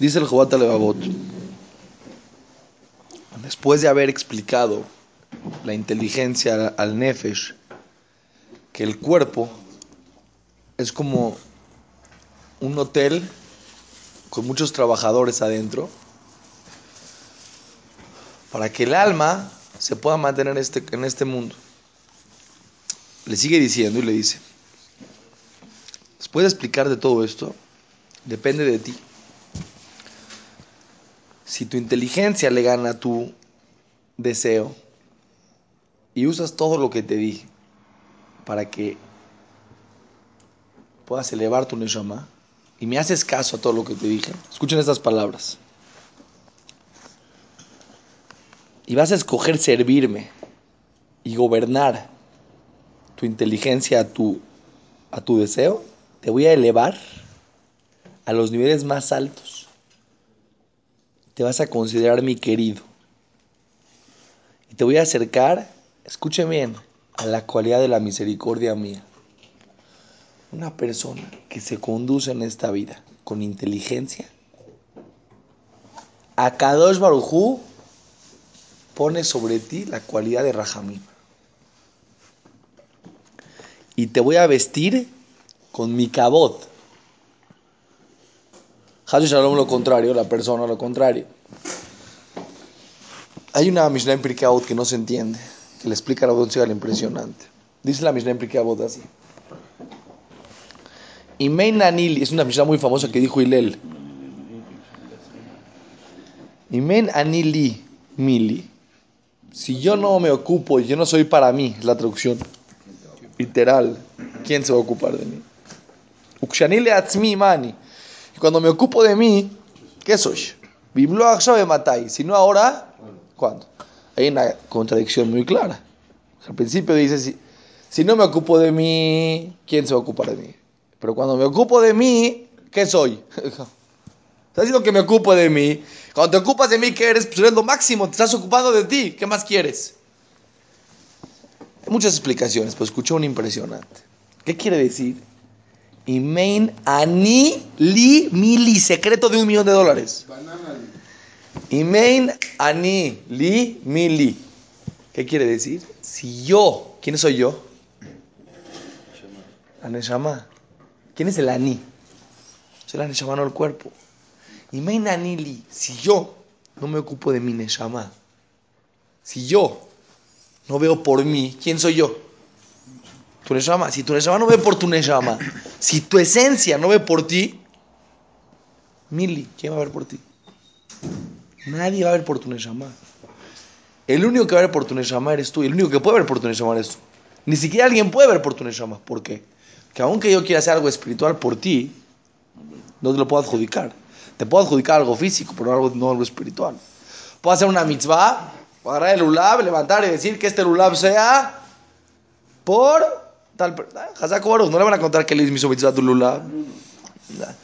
Dice el Jobat Levavot, después de haber explicado la inteligencia al Nefesh, que el cuerpo es como un hotel con muchos trabajadores adentro, para que el alma se pueda mantener en este, en este mundo. Le sigue diciendo y le dice, después de explicar de todo esto, depende de ti. Si tu inteligencia le gana a tu deseo y usas todo lo que te dije para que puedas elevar tu neshama y me haces caso a todo lo que te dije, escuchen estas palabras. Y vas a escoger servirme y gobernar tu inteligencia a tu, a tu deseo, te voy a elevar a los niveles más altos te vas a considerar mi querido. Y te voy a acercar, escuche bien, a la cualidad de la misericordia mía. Una persona que se conduce en esta vida con inteligencia. A Kadosh Barujú pone sobre ti la cualidad de Rahamim. Y te voy a vestir con mi cabot. Hash Shalom lo contrario, la persona lo contrario. Hay una Mishnah en Pirkei que no se entiende, que le explica la audiencia lo impresionante. Dice la Mishnah en Pirkei así. Imein Anili, es una Mishnah muy famosa que dijo Hilel. Imein Anili Mili. Si yo no me ocupo, yo no soy para mí, es la traducción literal. ¿Quién se va a ocupar de mí? Ukshanile Atzmi Mani. Cuando me ocupo de mí, ¿qué soy? Si no ahora, ¿cuándo? Hay una contradicción muy clara. Al principio dice, si, si no me ocupo de mí, ¿quién se va a ocupar de mí? Pero cuando me ocupo de mí, ¿qué soy? Estás diciendo que me ocupo de mí. Cuando te ocupas de mí, ¿qué eres? Pues eres lo máximo, te estás ocupando de ti. ¿Qué más quieres? Hay muchas explicaciones, pero escuché una impresionante. ¿Qué quiere decir? Imain ani li mili, secreto de un millón de dólares. Imain ani li mili. ¿Qué quiere decir? Si yo, ¿quién soy yo? Aneshama. ¿Quién es el ani? Es el aneshama, no el cuerpo. Imain ani li. Si yo no me ocupo de mi neshama, si yo no veo por mí, ¿quién soy yo? Tu neshama. Si tu neshama no ve por tu neshama, si tu esencia no ve por ti, Mili, ¿quién va a ver por ti? Nadie va a ver por tu neshama. El único que va a ver por tu neshama eres tú. Y el único que puede ver por tu neshama eres tú. Ni siquiera alguien puede ver por tu neshama. ¿Por qué? Que aunque yo quiera hacer algo espiritual por ti, no te lo puedo adjudicar. Te puedo adjudicar algo físico, pero algo, no algo espiritual. Puedo hacer una mitzvah, agarrar el ulab, levantar y decir que este ulab sea por tal. No le van a contar que le hizo ulab. La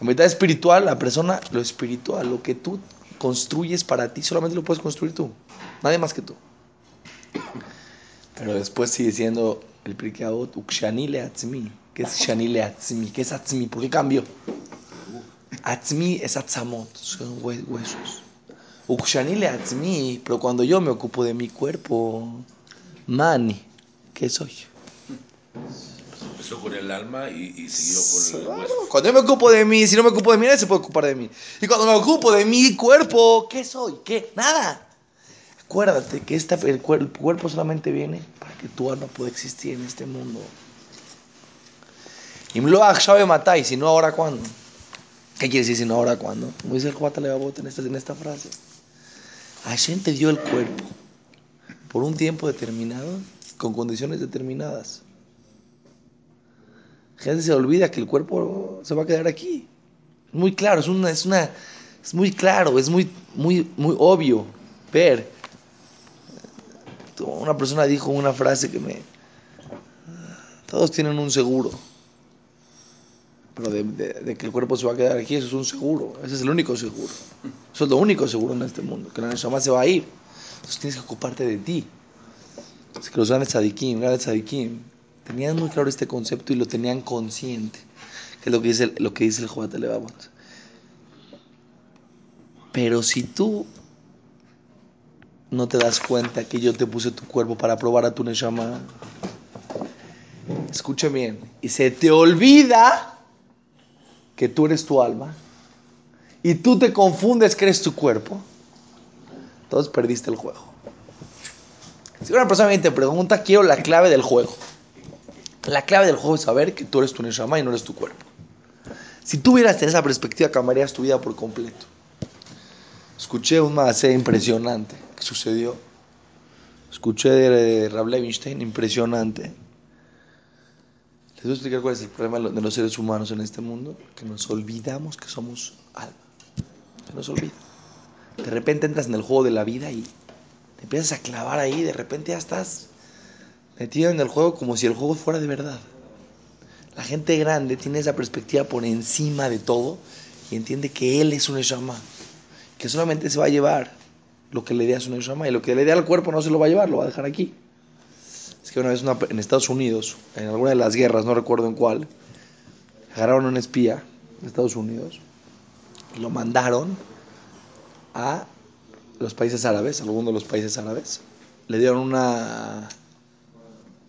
mitad espiritual, la persona, lo espiritual, lo que tú construyes para ti, solamente lo puedes construir tú. Nadie más que tú. Pero después sigue siendo el Pirkeabot, Ukshani atzmi. ¿Qué es Shani atzmi? ¿Qué es atzmi? ¿Por qué cambio? Atzmi es atzamot, son huesos. Ukshani atzmi, pero cuando yo me ocupo de mi cuerpo, mani, ¿qué soy? Empezó con el alma y, siguió con el hueso. Cuando yo me ocupo de mí, si no me ocupo de mí, nadie se puede ocupar de mí. Y cuando me ocupo de mi cuerpo, ¿qué soy? ¿Qué? Nada. Acuérdate que esta, el, cuerpo solamente viene para que tu alma pueda existir en este mundo. Y sabe matar, y si no, ahora cuándo. ¿Qué quiere decir si no ahora cuándo? Como dice el Juan en esta, en esta frase. Hashem te dio el cuerpo por un tiempo determinado, con condiciones determinadas. Gente se olvida que el cuerpo se va a quedar aquí. Muy claro, es una, es una, es muy claro, es muy, muy, muy obvio ver. Una persona dijo una frase que me, todos tienen un seguro, pero de, que el cuerpo se va a quedar aquí, eso es un seguro, ese es el único seguro, eso es lo único seguro en este mundo, que la más se va a ir, entonces tienes que ocuparte de ti. Es que los grandes tzadikim, grandes tzadikim, Tenían muy claro este concepto y lo tenían consciente, que es lo que dice, lo que dice el Jobat Pero si tú no te das cuenta que yo te puse tu cuerpo para probar a tu Neshama, escucha bien, y se te olvida que tú eres tu alma, y tú te confundes que eres tu cuerpo, entonces perdiste el juego. Si una persona y te pregunta, quiero la clave del juego. La clave del juego es saber que tú eres tu Neshama y no eres tu cuerpo. Si tenido esa perspectiva, cambiarías tu vida por completo. Escuché un macé impresionante que sucedió. Escuché de Rab Levinstein, impresionante. Les voy a explicar cuál es el problema de los seres humanos en este mundo. Que nos olvidamos que somos alma. Se nos olvida. De repente entras en el juego de la vida y te empiezas a clavar ahí. De repente ya estás metido en el juego como si el juego fuera de verdad. La gente grande tiene esa perspectiva por encima de todo y entiende que él es un Neshama, que solamente se va a llevar lo que le dé a su Neshama y lo que le dé al cuerpo no se lo va a llevar, lo va a dejar aquí. Es que una vez en Estados Unidos, en alguna de las guerras, no recuerdo en cuál, agarraron a un espía de Estados Unidos y lo mandaron a los países árabes, a alguno de los países árabes. Le dieron una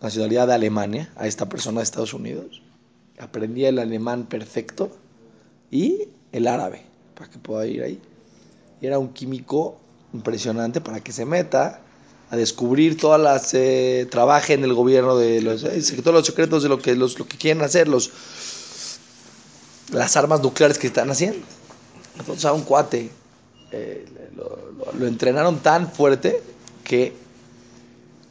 nacionalidad de Alemania a esta persona de Estados Unidos aprendía el alemán perfecto y el árabe para que pueda ir ahí. Y era un químico impresionante para que se meta a descubrir todas las eh, trabaje en el gobierno de los eh, todos los secretos de lo que los lo que quieren hacer los las armas nucleares que están haciendo entonces a un cuate eh, lo, lo, entrenaron tan fuerte que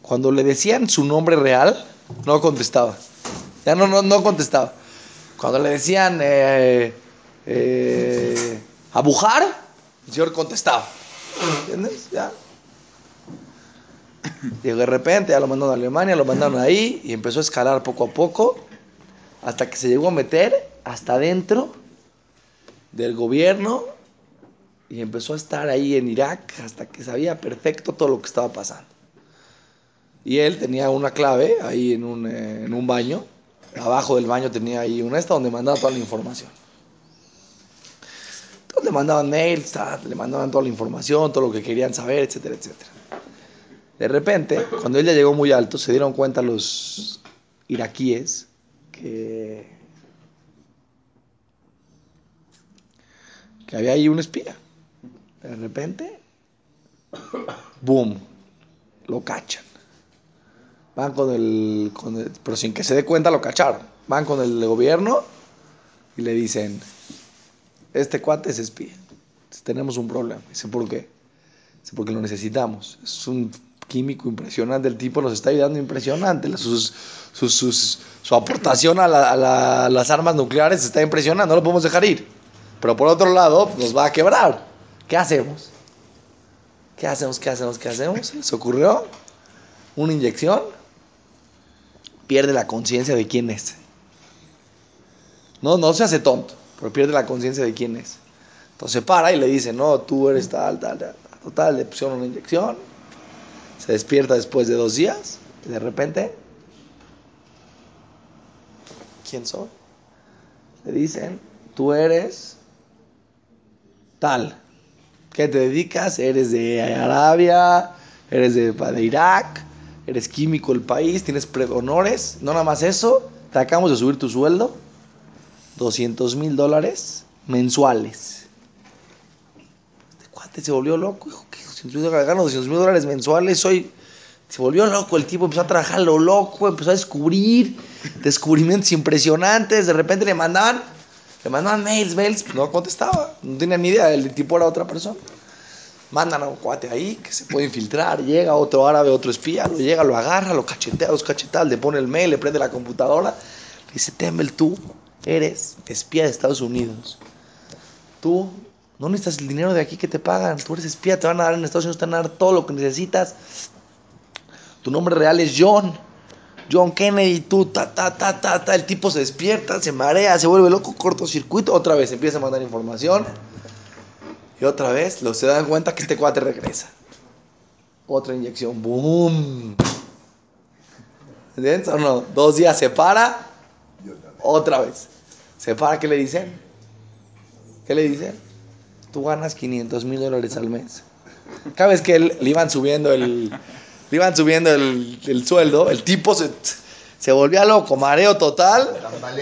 cuando le decían su nombre real no contestaba ya no, no, no contestaba. Cuando le decían eh, eh, abujar, el señor contestaba. ¿Entiendes? Ya. Y de repente ya lo mandaron a Alemania, lo mandaron ahí y empezó a escalar poco a poco hasta que se llegó a meter hasta dentro del gobierno y empezó a estar ahí en Irak hasta que sabía perfecto todo lo que estaba pasando. Y él tenía una clave ahí en un, eh, en un baño abajo del baño tenía ahí una esta donde mandaba toda la información. Entonces le mandaban mails, le mandaban toda la información, todo lo que querían saber, etcétera, etcétera. De repente, cuando él ya llegó muy alto, se dieron cuenta los iraquíes que, que había ahí un espía. De repente, boom, lo cachan. Van con el, Pero sin que se dé cuenta lo cacharon. Van con el gobierno y le dicen, este cuate es espía. Tenemos un problema. Dice, ¿por qué? Dice, porque lo necesitamos. Es un químico impresionante. El tipo nos está ayudando impresionante. Sus, sus, su aportación a, a, las armas nucleares está impresionante. No lo podemos dejar ir. Pero por otro lado, nos va a quebrar. ¿Qué hacemos? ¿Qué hacemos? ¿Qué hacemos? ¿Qué hacemos? ¿Se ocurrió? ¿Una inyección? Pierde la conciencia de quién es. No, no se hace tonto, pero pierde la conciencia de quién es. Entonces para y le dice, no, tú eres tal, tal, tal. Total, le pusieron una inyección. Se despierta después de dos días y de repente, ¿quién soy? Le dicen, tú eres tal. ¿Qué te dedicas? Eres de Arabia, eres de, de Irak, eres químico del país, tienes honores, no nada más eso, te acabamos de subir tu sueldo, 200 mil dólares mensuales. Este cuate se volvió loco, dijo, ¿qué 200 mil dólares mensuales? Soy... Se volvió loco el tipo, empezó a trabajar lo loco, empezó a descubrir descubrimientos impresionantes, de repente le mandaban, le mandaban mails, mails, no contestaba, no tenía ni idea, el tipo era otra persona mandan a un cuate ahí que se puede infiltrar, llega otro árabe, otro espía, lo llega, lo agarra, lo cachetea, los cachetas, le pone el mail, le prende la computadora, le dice, Tembel, tú eres espía de Estados Unidos. Tú no necesitas el dinero de aquí que te pagan, tú eres espía, te van a dar en Estados Unidos, te van a dar todo lo que necesitas. Tu nombre real es John. John Kennedy, tú, ta, ta, ta, ta, ta, el tipo se despierta, se marea, se vuelve loco, cortocircuito, otra vez empieza a mandar información otra vez los se dan cuenta que este cuate regresa. Otra inyección. ¡Boom! ¿Entiendes o no? Dos días se para. Otra vez. Se para, ¿qué le dicen? ¿Qué le dicen? tú ganas 500 mil dólares al mes. Cada vez que él, le iban subiendo el, le iban subiendo el, el sueldo, el tipo se, se volvía loco, mareo total,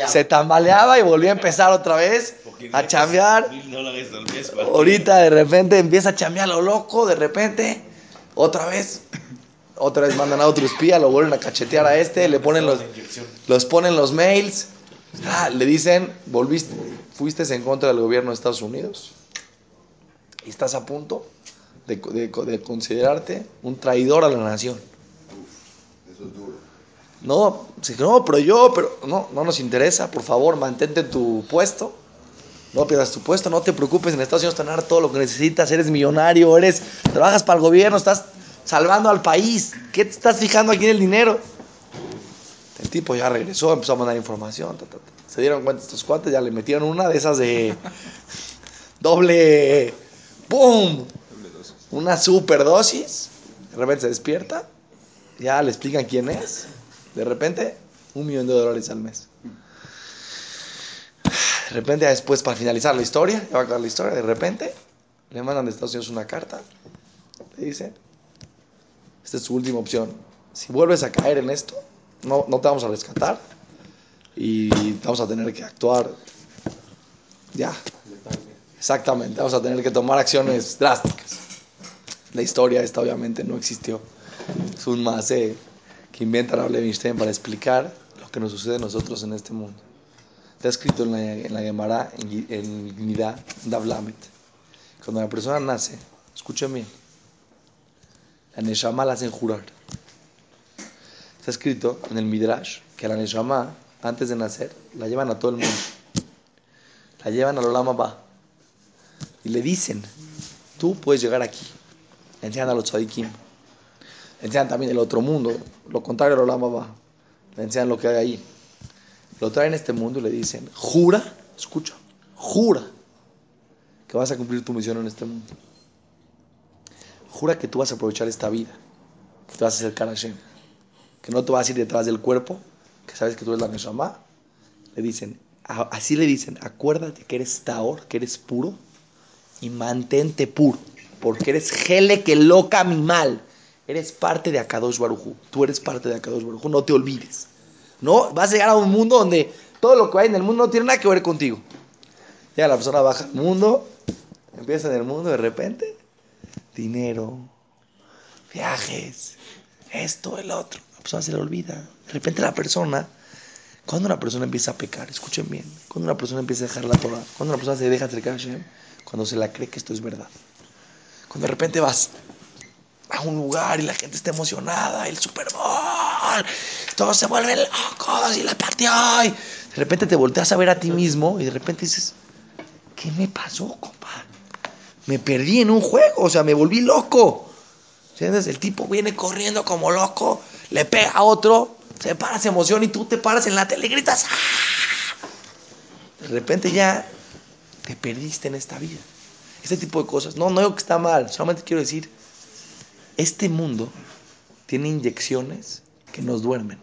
se tambaleaba y volvía a empezar otra vez a chambear. Ahorita de repente empieza a chambear lo loco, de repente, otra vez, otra vez mandan a otro espía, lo vuelven a cachetear a este, le ponen los, los ponen los mails, ah, le dicen, volviste, fuiste en contra del gobierno de Estados Unidos y estás a punto de, de- de considerarte un traidor a la nación. Eso es duro. No, sí, no, pero yo, pero no, no nos interesa, por favor, mantente en tu puesto. No pierdas tu puesto, no te preocupes, en Estados Unidos te van a dar todo lo que necesitas, eres millonario, eres, trabajas para el gobierno, estás salvando al país. ¿Qué te estás fijando aquí en el dinero? El tipo ya regresó, empezó a mandar información. ta, ta, ta. Se dieron cuenta estos cuates, ya le metieron una de esas de doble, ¡pum! Una superdosis. De repente se despierta, ya le explican quién es. De repente, un millón de dólares al mes. De repente, después, para finalizar la historia, ya va a acabar la historia, de repente, le mandan de Estados Unidos una carta. Le dicen, esta es su última opción. Si vuelves a caer en esto, no, no te vamos a rescatar y vamos a tener que actuar ya. Exactamente, vamos a tener que tomar acciones drásticas. La historia esta obviamente no existió. Es un más que inventa Raúl Levinstein para explicar lo que nos sucede a nosotros en este mundo. Está escrito en la, en la Gemara, en, en Davlamet. Cuando la persona nace, escuchen bien, la Neshama la hacen jurar. Está escrito en el Midrash que la Neshama, antes de nacer, la llevan a todo el mundo. La llevan al Olam Abba. Y le dicen, tú puedes llegar aquí. Le enseñan a los tzadikim. Enseñan también el otro mundo, lo contrario al Olam Abba. Le enseñan lo que hay ahí. Lo traen a este mundo y le dicen, jura, escucha, jura que vas a cumplir tu misión en este mundo. Jura que tú vas a aprovechar esta vida, que te vas a acercar a Hashem, que no te vas a ir detrás del cuerpo, que sabes que tú eres la Neshama. Le dicen, a- así le dicen, acuérdate que eres Taor, que eres puro, y mantente puro, porque eres Gele que loca mi mal. Eres parte de Akadosh Barujú. Tú eres parte de Akadosh Barujú, no te olvides. No, vas a llegar a un mundo donde todo lo que hay en el mundo no tiene nada que ver contigo. Ya la persona baja al mundo, empieza en el mundo de repente, dinero, viajes, esto, el otro. La persona se le olvida. De repente la persona, cuando una persona empieza a pecar, escuchen bien, cuando una persona empieza a dejar la Torah, cuando una persona se deja acercar a Hashem, cuando se la cree que esto es verdad. Cuando de repente vas a un lugar y la gente está emocionada, el Super Bowl, todos se vuelven locos y la partió. Y de repente te volteas a ver a ti mismo y de repente dices, ¿qué me pasó, compa? Me perdí en un juego, o sea, me volví loco. ¿Entiendes? El tipo viene corriendo como loco, le pega a otro, se para, se emociona y tú te paras en la tele y gritas. ¡Ah! De repente ya te perdiste en esta vida. Este tipo de cosas. No, no digo que está mal, solamente quiero decir, este mundo tiene inyecciones que nos duermen.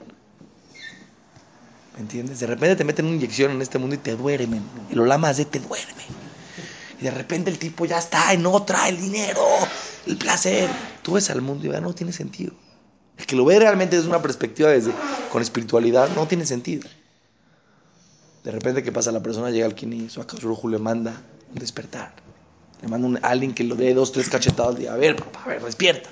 ¿Me entiendes? De repente te meten una inyección en este mundo y te duermen. El olama de te duerme. Y de repente el tipo ya está en otra, el dinero, el placer. Tú ves al mundo y ya no tiene sentido. El que lo ve realmente desde una perspectiva desde, con espiritualidad no tiene sentido. De repente, ¿qué pasa? La persona llega al kini, su Akash le manda un despertar. Le manda a alguien que lo dé dos, tres cachetadas día. A ver, a ver, despierta.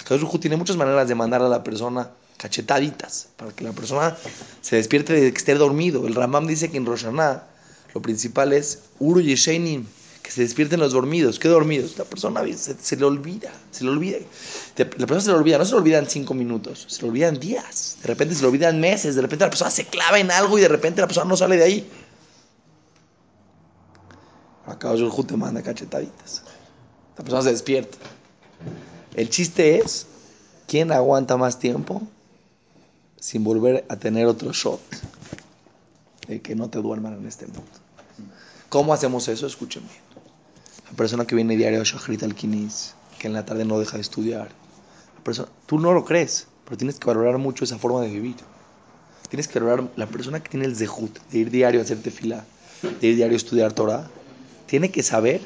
Akash tiene muchas maneras de mandar a la persona cachetaditas para que la persona se despierte de que esté dormido. El Ramam dice que en Rosh Hashanah lo principal es Uru que se despierten los dormidos. ¿Qué dormidos? La persona se, le olvida, se le olvida. La persona se le olvida, no se le olvida en cinco minutos, se le olvidan días, de repente se le olvidan meses, de repente la persona se clava en algo y de repente la persona no sale de ahí. Acá yo te manda cachetaditas. La persona se despierta. El chiste es, ¿quién aguanta más tiempo sin volver a tener otro shot de que no te duerman en este mundo? ¿Cómo hacemos eso? Escuchen bien. La persona que viene diario a Shahrit al Kinis, que en la tarde no deja de estudiar. La persona, tú no lo crees, pero tienes que valorar mucho esa forma de vivir. Tienes que valorar la persona que tiene el zehut de ir diario a hacer tefilá, de ir diario a estudiar Torah. Tiene que saber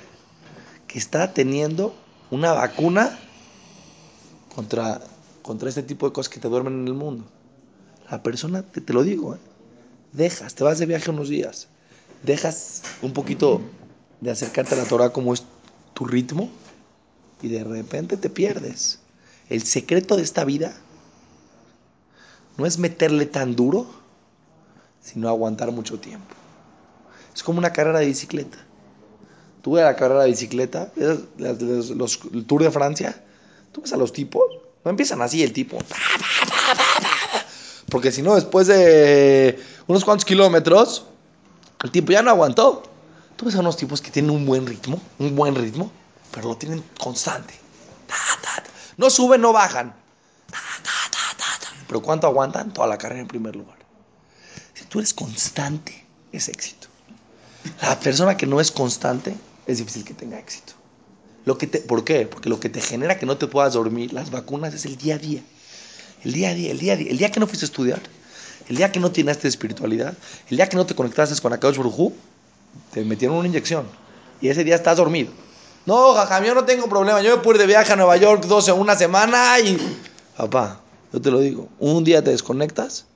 que está teniendo una vacuna contra, contra este tipo de cosas que te duermen en el mundo. La persona, te, te lo digo, ¿eh? dejas, te vas de viaje unos días, dejas un poquito de acercarte a la Torah como es tu ritmo y de repente te pierdes. El secreto de esta vida no es meterle tan duro, sino aguantar mucho tiempo. Es como una carrera de bicicleta. Tú ves la carrera de bicicleta, los, los- el Tour de Francia, tú ves a los tipos, no empiezan así el tipo. Porque si no, después de unos cuantos kilómetros, el tipo ya no aguantó. Tú ves a unos tipos que tienen un buen ritmo, un buen ritmo, pero lo tienen constante. Ta, ta, ta. No suben, no bajan. Pero ¿cuánto aguantan? Toda la carrera en primer lugar. Si tú eres constante, es éxito. La persona que no es constante, es difícil que tenga éxito. Lo que te, ¿Por qué? Porque lo que te genera que no te puedas dormir, las vacunas, es el día a día. El día a día, el día a día. El día que no fuiste a estudiar, el día que no tienes espiritualidad, el día que no te conectaste con Akadosh Baruj te metieron una inyección. Y ese día estás dormido. No, jajam, yo no tengo problema. Yo me puedo ir de viaje a Nueva York dos en una semana y... Papá, yo te lo digo. Un día te desconectas,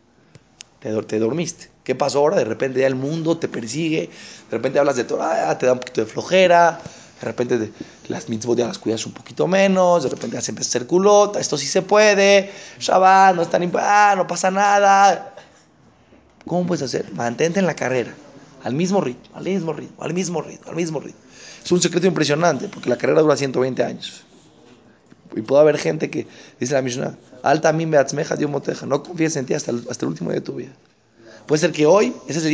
te, te dormiste. ¿Qué pasó ahora? De repente ya el mundo te persigue. De repente hablas de ah, te da un poquito de flojera. De repente te- las mitzvot ya las cuidas un poquito menos. De repente ya empieza a hacer culota. Esto sí se puede. Shabbat, no es tan ah, no pasa nada. ¿Cómo puedes hacer? Mantente en la carrera. Al mismo ritmo, al mismo ritmo, al mismo ritmo, al mismo ritmo. Es un secreto impresionante porque la carrera dura 120 años. Y puede haber gente que, dice la Mishnah, alta mí me atzmeja, Dios moteja. No confíes en ti hasta el, hasta el último día de tu vida. Puede ser que hoy, ese es. El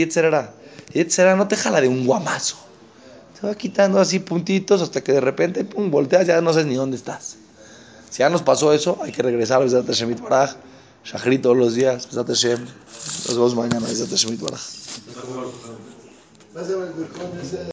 Yetzerara no te jala de un guamazo. Se va quitando así puntitos hasta que de repente, pum, volteas, ya no sabes ni dónde estás. Si ya nos pasó eso, hay que regresar a Besat Hashem Baraj. Shachrit todos los días, Besat Hashem. Nos vemos mañana, Besat Hashem Baraj.